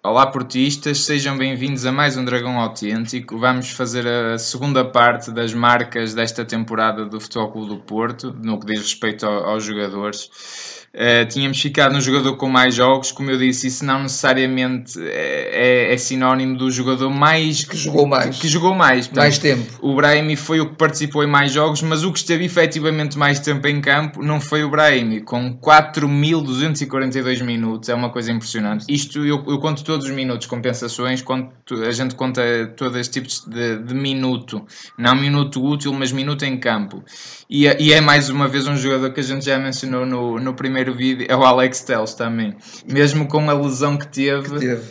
Olá portistas, sejam bem-vindos a mais um Dragão Autêntico. Vamos fazer a segunda parte das marcas desta temporada do Futebol Clube do Porto, no que diz respeito aos jogadores. Uh, tínhamos ficado no jogador com mais jogos, como eu disse, isso não necessariamente é, é, é sinónimo do jogador mais que jogou mais. Que jogou mais, Portanto, mais tempo. O Brahimi foi o que participou em mais jogos, mas o que esteve efetivamente mais tempo em campo não foi o Brahimi, com 4.242 minutos, é uma coisa impressionante. Isto eu, eu, conto todos os minutos, compensações, conto, a gente conta todos estes tipos de, de minuto, não minuto útil, mas minuto em campo. E, é, e é mais uma vez um jogador que a gente já mencionou no, no primeiro vídeo, é o Alex Telles também. Mesmo com a lesão que teve. Que teve.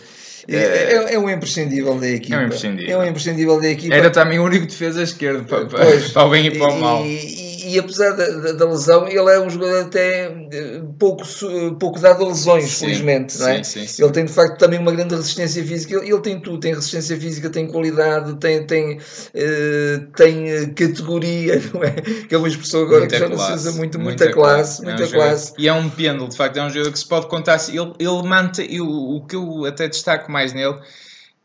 É, é, é, um imprescindível da equipa. É um imprescindível. É um imprescindível da equipa. Era também o único defesa esquerdo para, pois, para o bem e para o mal. E, e apesar da, da, da, lesão, ele é um jogador até eh, pouco, pouco dado a lesões, sim, felizmente. Não é? Sim, sim, ele tem de facto também uma grande resistência física. Ele, ele tem tudo: tem resistência física, tem qualidade, tem, tem, uh, tem eh, categoria, não é? Que é uma expressão agora muita que já classe, não se usa muito, muita, muita classe. classe muita é um classe. E é um pêndulo, de facto, é um jogador que se pode contar. Ele, ele mantém, o, o que eu até destaco mais nele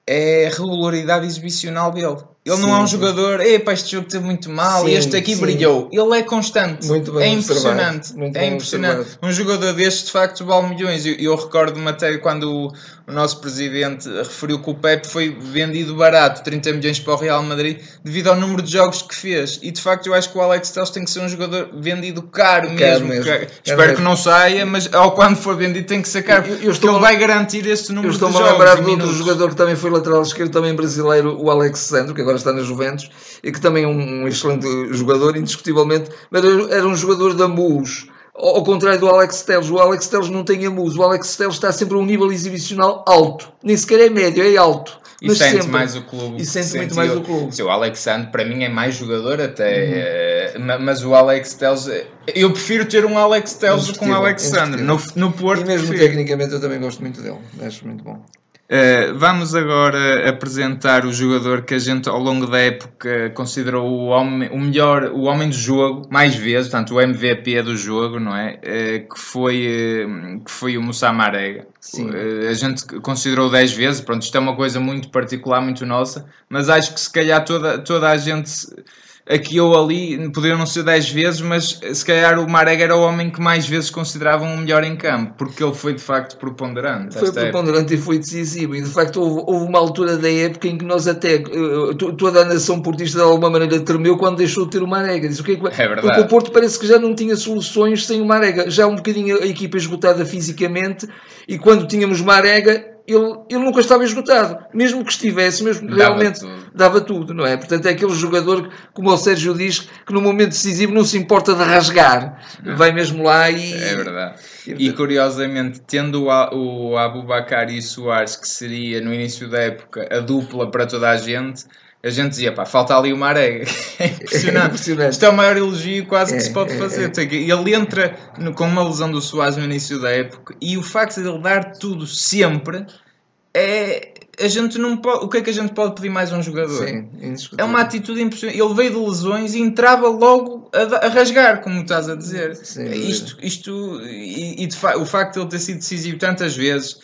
é a regularidade exibicional dele. Ele sim, não é um jogador, epá, este jogo teve muito mal e este aqui sim. brilhou. Ele é constante. Muito bem é impressionante. Muito é impressionante. Observado. Um jogador deste, de facto, vale milhões. Eu, eu recordo-me até quando o, o, nosso presidente referiu que o Pepe foi vendido barato, 30 milhões para o Real Madrid, devido ao número de jogos que fez. E de facto, eu acho que o Alex Telles tem que ser um jogador vendido caro, caro mesmo. mesmo. É espero mesmo. que não saia, mas ao quando for vendido tem que ser caro. Eu, eu estou ele vai garantir esse número de jogos. Eu estou-me a lembrar de outro jogador que também foi lateral esquerdo, também brasileiro, o Alexandre, que agora está na Juventus e que também é um excelente jogador, indiscutivelmente, mas era um jogador da MUS. Ao contrário do Alex Telles, o Alex Telles não tem a MUS, o Alex Telles está sempre a um nível exibicional alto, nem sequer é médio, é alto. E sente sempre. mais o clube. E sente muito mais o clube. O Alexandre, para mim, é mais jogador até. Uhum. Mas o Alex Telles. Eu prefiro ter um Alex Telles com o Alexandre. No, no Porto. E mesmo prefiro. tecnicamente, eu também gosto muito dele. Acho muito bom. Uh, vamos agora apresentar o jogador que a gente ao longo da época considerou o, homem, o melhor, o homem do jogo, mais vezes, portanto o MVP do jogo, não é? Uh, que, foi, uh, que foi o Moussa Marega. Sim. a gente considerou 10 vezes, pronto, isto é uma coisa muito particular, muito nossa, mas acho que se calhar toda, toda a gente aqui ou ali, poderiam não ser 10 vezes, mas se calhar o Marega era o homem que mais vezes consideravam o melhor em campo, porque ele foi de facto preponderante. Foi preponderante época. e foi decisivo, e de facto houve, houve, uma altura da época em que nós até, eh, toda a nação portista de alguma maneira tremeu quando deixou de ter o Marega. Disse, o que é, que... é verdade. Porque o Porto parece que já não tinha soluções sem o Marega, já um bocadinho a equipa esgotada fisicamente, e quando tínhamos Marega, ele, ele nunca estava esgotado, mesmo que estivesse, mesmo que dava realmente tudo. dava tudo, não é? Portanto, é aquele jogador, como o Sérgio diz, que no momento decisivo não se importa de rasgar, não. vai mesmo lá e. É verdade. E, e curiosamente, tendo o, o Abubacar e o Soares, que seria no início da época a dupla para toda a gente a gente dizia, pá, falta ali uma arega. É impressionante. É impressionante. Isto é o maior elogio quase que é, se pode é, fazer. É, ele entra no, com uma lesão do Soares no início da época e o facto de ele dar tudo sempre é. A gente não pode, o que é que a gente pode pedir mais a um jogador? Sim, é uma atitude impressionante. Ele veio de lesões e entrava logo a, a rasgar, como estás a dizer. Sim, isto, isto e, e de, o facto de ele ter sido decisivo tantas vezes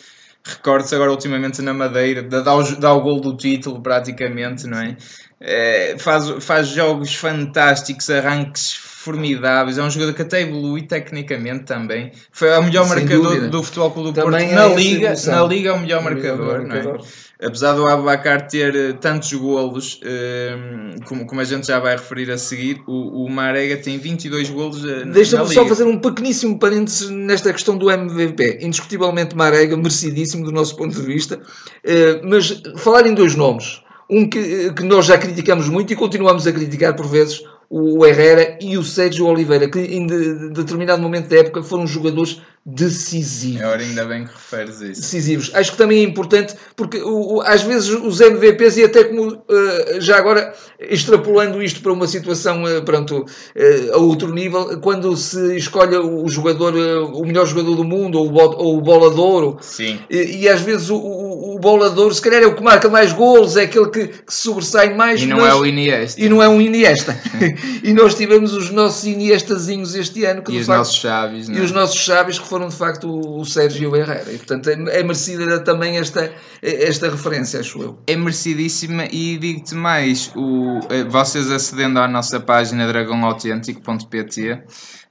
Recordo-se agora ultimamente na Madeira, dá o, dá o gol do título praticamente, não é? é? faz, faz jogos fantásticos, arranques formidáveis, é um jogador que até evolui tecnicamente também. Foi o melhor Sem marcador dúvida. do Futebol Clube do também Porto é na Liga, na Liga é o melhor marcador, melhor marcador. não é? apesar do Abacar ter eh, tantos golos, ehm, como, como a gente já vai referir a seguir, o, o Marega tem 22 golos uh, Deixa-me só fazer um pequeníssimo parênteses nesta questão do MVP. Indiscutivelmente Marega, merecidíssimo do nosso ponto de vista, mas falar em dois nomes. Um que, que nós já criticamos muito e continuamos a criticar por vezes, o Herrera e o Sérgio Oliveira, que em de, de determinado momento da época foram jogadores decisivos. Agora ainda bem que referes isso. Decisivos. Acho que também é importante, porque o, o, às vezes os MVPs, e até como uh, já agora extrapolando isto para uma situação uh, pronto, uh, a outro nível, quando se escolhe o jogador, o melhor jogador do mundo, ou o, ou o bolador, Sim. E, e às vezes o, o bolador, se calhar é o que marca mais golos, é aquele que, que sobressai mais. E não mas, é o Iniesta. E não é um Iniesta. e nós tivemos os nossos Iniestazinhos este ano. Que, e os facto, nossos Chaves. E os nossos Chaves que foram de facto o, o Sérgio Herrera. E portanto é, é merecida também esta, esta referência, acho eu. É merecidíssima e digo-te mais, o, eh, vocês acedendo à nossa página dragãoautêntico.pt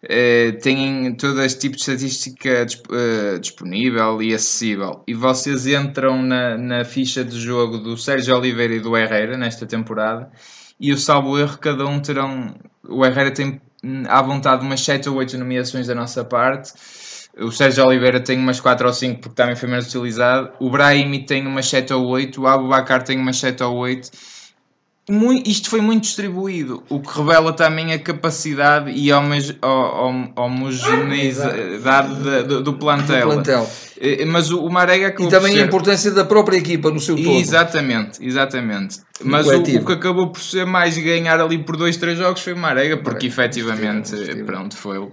eh, têm todo este tipo de estatística uh, disponível e acessível. E vocês entram na, na ficha de jogo do Sérgio Oliveira e do Herrera nesta temporada e o salvo erro, cada um terão. O Herrera tem hum, à vontade umas 7 ou 8 nomeações da nossa parte. O Sérgio Oliveira tem umas 4 ou 5 porque também foi menos utilizado. O Brahimi tem umas 7 ou 8. O Abubacar tem umas 7 ou 8 muito, isto foi muito distribuído, o que revela também a capacidade e a homogeneidade do, do, plantel. Do plantel. Eh, mas o, o Marega E também ser... a importância da própria equipa no seu todo. Exatamente, exatamente. Mas o, o, que acabou por ser mais ganhar ali por dois, três jogos foi o Marega, porque Marega. efetivamente, pronto, foi o.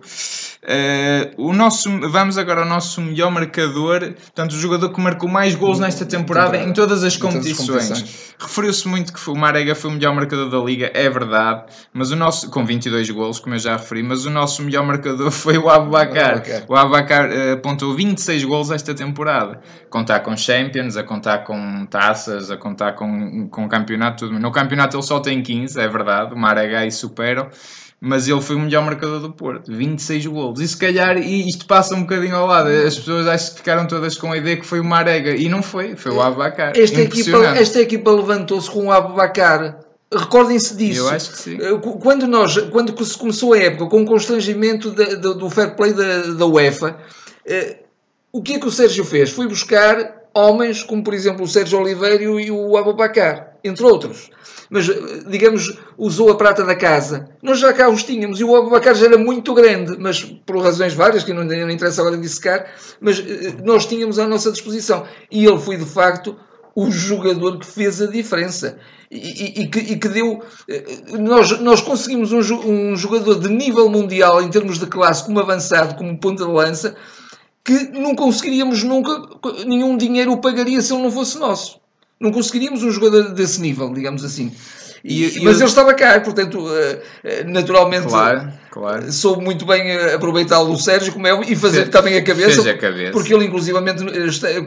Uh, o nosso, vamos agora ao nosso melhor marcador, portanto, o jogador que marcou mais gols nesta temporada, temporada. em todas as competições. Referiu-se muito que o Marega foi o melhor marcador da liga, é verdade, mas o nosso, com 22 gols, como eu já referi, mas o nosso melhor marcador foi o Abacar. O Abacar uh, apontou 26 gols esta temporada. Contar com Champions, a contar com taças, a contar com, com campeonato, tudo. No campeonato ele só tem 15, é verdade, o Marega e superam mas ele foi o melhor marcador do Porto, 26 golos. E se calhar e isto passa um bocadinho ao lado, as pessoas acho que ficaram todas com a ideia que foi o Marega, e não foi, foi o Abacar. Esta equipa, esta equipa levantou-se com o Abacar. Recordem-se disso. Eu acho que sim. Eh, quando, nós, quando se começou a época com o constrangimento de, do fair play da, da UEFA, eh, o que é que o Sérgio fez? Foi buscar homens como, por exemplo, o Sérgio Oliveira e o Abubacar, entre outros. Mas, digamos, usou a prata da casa. Nós já cá os tínhamos e o Abubacar já era muito grande, mas por razões várias, que não, não interessa agora dissecar, mas eh, nós tínhamos à nossa disposição. E ele foi, de facto, o jogador que fez a diferença. E, e, e, que, e que, deu. Eh, nós, nós conseguimos um, um jogador de nível mundial, em termos de classe, como avançado, como ponta de lança, que não conseguiríamos nunca, nenhum dinheiro o pagaria se ele não fosse nosso. Não conseguiríamos um jogador desse nível, digamos assim. E, mas eu... ele estava cá, portanto, eh, eh, naturalmente claro, claro. soube muito bem aproveitá-lo o Sérgio como é, e fazer também a cabeça, a cabeça, porque ele inclusivamente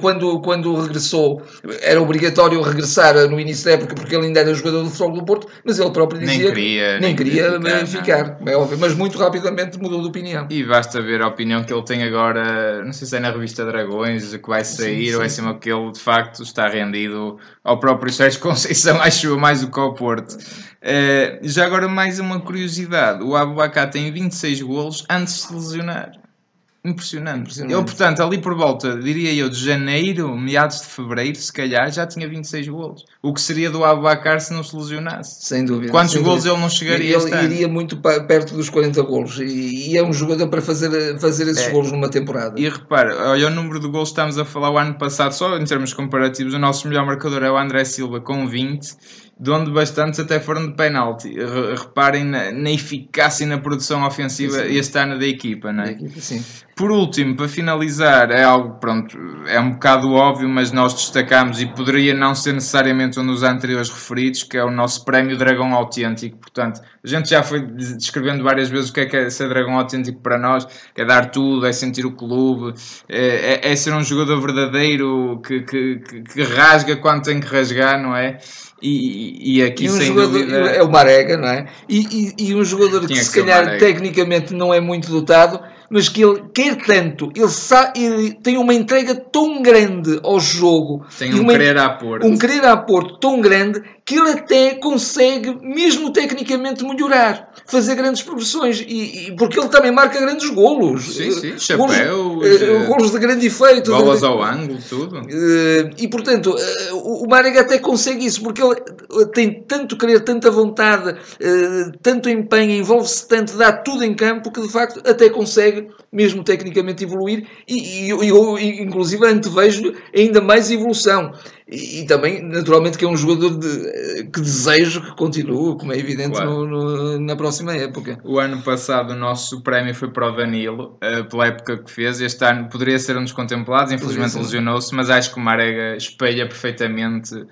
quando, quando regressou era obrigatório regressar no início da época porque ele ainda era jogador do futebol do Porto, mas ele próprio dizia nem queria, nem, nem queria ficar, ficar é óbvio, mas muito rapidamente mudou de opinião. E basta ver a opinião que ele tem agora, não sei se é na revista Dragões que vai sair sim, sim. ou é assim que ele de facto está rendido ao próprio Sérgio Conceição, acho mais do que ao Porto. Uh, já agora mais uma curiosidade, o Abubakar tem 26 golos antes de se lesionar. Impressionante. Impressionante. Ele, portanto, ali por volta, diria eu, de janeiro, meados de fevereiro, se calhar, já tinha 26 golos. O que seria do Abacar se não se lesionasse? Sem dúvida. Quantos sem golos dúvida. ele não chegaria Ele iria muito perto dos 40 golos. E, e, é um jogador para fazer, fazer esses é. golos numa temporada. E repara, olha o número de golos que estamos a falar o ano passado, só em termos comparativos, o nosso melhor marcador é o André Silva com 20 de onde bastantes até foram de penalti. Reparem na, na eficácia e na produção ofensiva sim, sim. este ano da equipa, não é? Equipa, sim. Por último, para finalizar, é algo, pronto, é um bocado óbvio, mas nós destacamos e poderia não ser necessariamente um dos anteriores referidos, que é o nosso Prémio Dragão Autêntico. Portanto, a gente já foi descrevendo várias vezes o que é, que é ser Dragão Autêntico para nós, é dar tudo, é sentir o clube, é, é, é ser um jogador verdadeiro que, que, que, que rasga quando tem que rasgar, não é? E, e aqui e um sem jogador, dúvida... é o Marega, não é? E, e, e um jogador que, que se calhar tecnicamente não é muito dotado, mas que ele quer tanto, ele, sabe, ele tem uma entrega tão grande ao jogo, tem um uma, querer a Porto, um querer a Porto tão grande que ele até consegue, mesmo tecnicamente, melhorar, fazer grandes progressões, e, e porque ele também marca grandes golos. Sim, sim, chapéus, golos, uh, golos de grande efeito. Bolas de, ao ângulo, tudo. Uh, e, portanto, o Marega até consegue isso, porque ele tem tanto querer, tanta vontade, tanto empenho, envolve-se tanto, dá tudo em campo, que de facto até consegue, mesmo tecnicamente, evoluir, e, e eu, inclusive, antevejo ainda mais evolução. E, e, também, naturalmente, que é um jogador de que desejo que continue, como é evidente, claro. no, no, na próxima época. O ano passado o nosso prémio foi para o Danilo, uh, pela época que fez. Este ano poderia ser um dos contemplados, infelizmente lesionou-se, mas acho que o Marega espelha perfeitamente uh,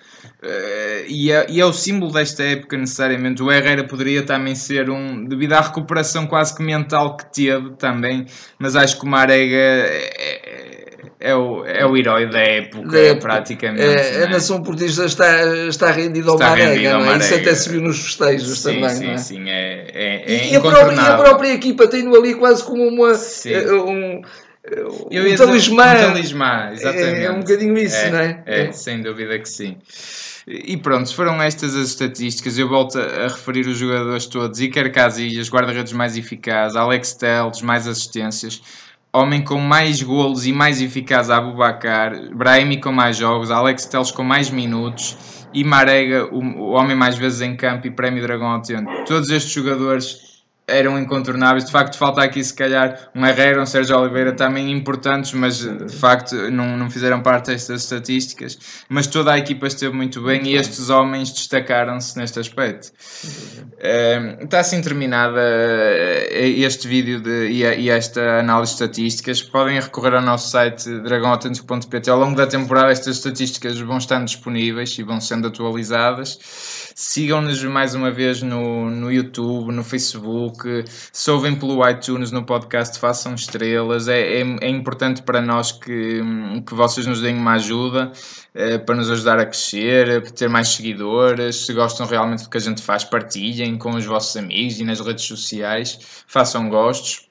e, é, e, é, o símbolo desta época necessariamente. O Herrera poderia também ser um, devido à recuperação quase que mental que teve também, mas acho que o Marega é, é o, é o herói da época, da época. praticamente. É, é? A nação portista está, está rendida ao Marega, ao Marega. Isso até se viu nos festejos sim, também. Sim, é? sim, é, é, é e, a própria, a própria equipa tem-no ali quase como uma. Eh, um, eu um talismã. Um talismã, exatamente. É, é um bocadinho isso, é, não é? É, sem dúvida que sim. E pronto, foram estas as estatísticas. Eu volto a referir os jogadores todos: Iker Casillas, guarda-redes mais eficaz, Alex Telles, mais assistências homem com mais golos e mais eficaz Abubacar, Brahimi com mais jogos, Alex Teles com mais minutos e Marega, o, homem mais vezes em campo e Prémio Dragão Ontem. Todos estes jogadores eram incontornáveis. De facto, falta aqui se calhar um Herrera, um Sérgio Oliveira também importantes, mas de facto não, não fizeram parte destas estatísticas. Mas toda a equipa esteve muito bem e estes homens destacaram-se neste aspecto. está assim terminada eh, este vídeo de, e, e, esta análise de estatísticas. Podem recorrer ao nosso site dragãoautêntico.pt. Ao longo da temporada, estas estatísticas vão estando disponíveis e vão sendo atualizadas. Sigam-nos mais uma vez no, no YouTube, no Facebook. Se ouvem pelo iTunes no podcast, façam estrelas. É, é, é importante para nós que, que vocês nos deem uma ajuda é, para nos ajudar a crescer, para ter mais seguidores. Se gostam realmente do que a gente faz, partilhem com os vossos amigos e nas redes sociais. Façam gostos.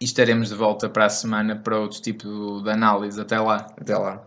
E estaremos de volta para a semana para outro tipo de análise. Até lá. Até lá.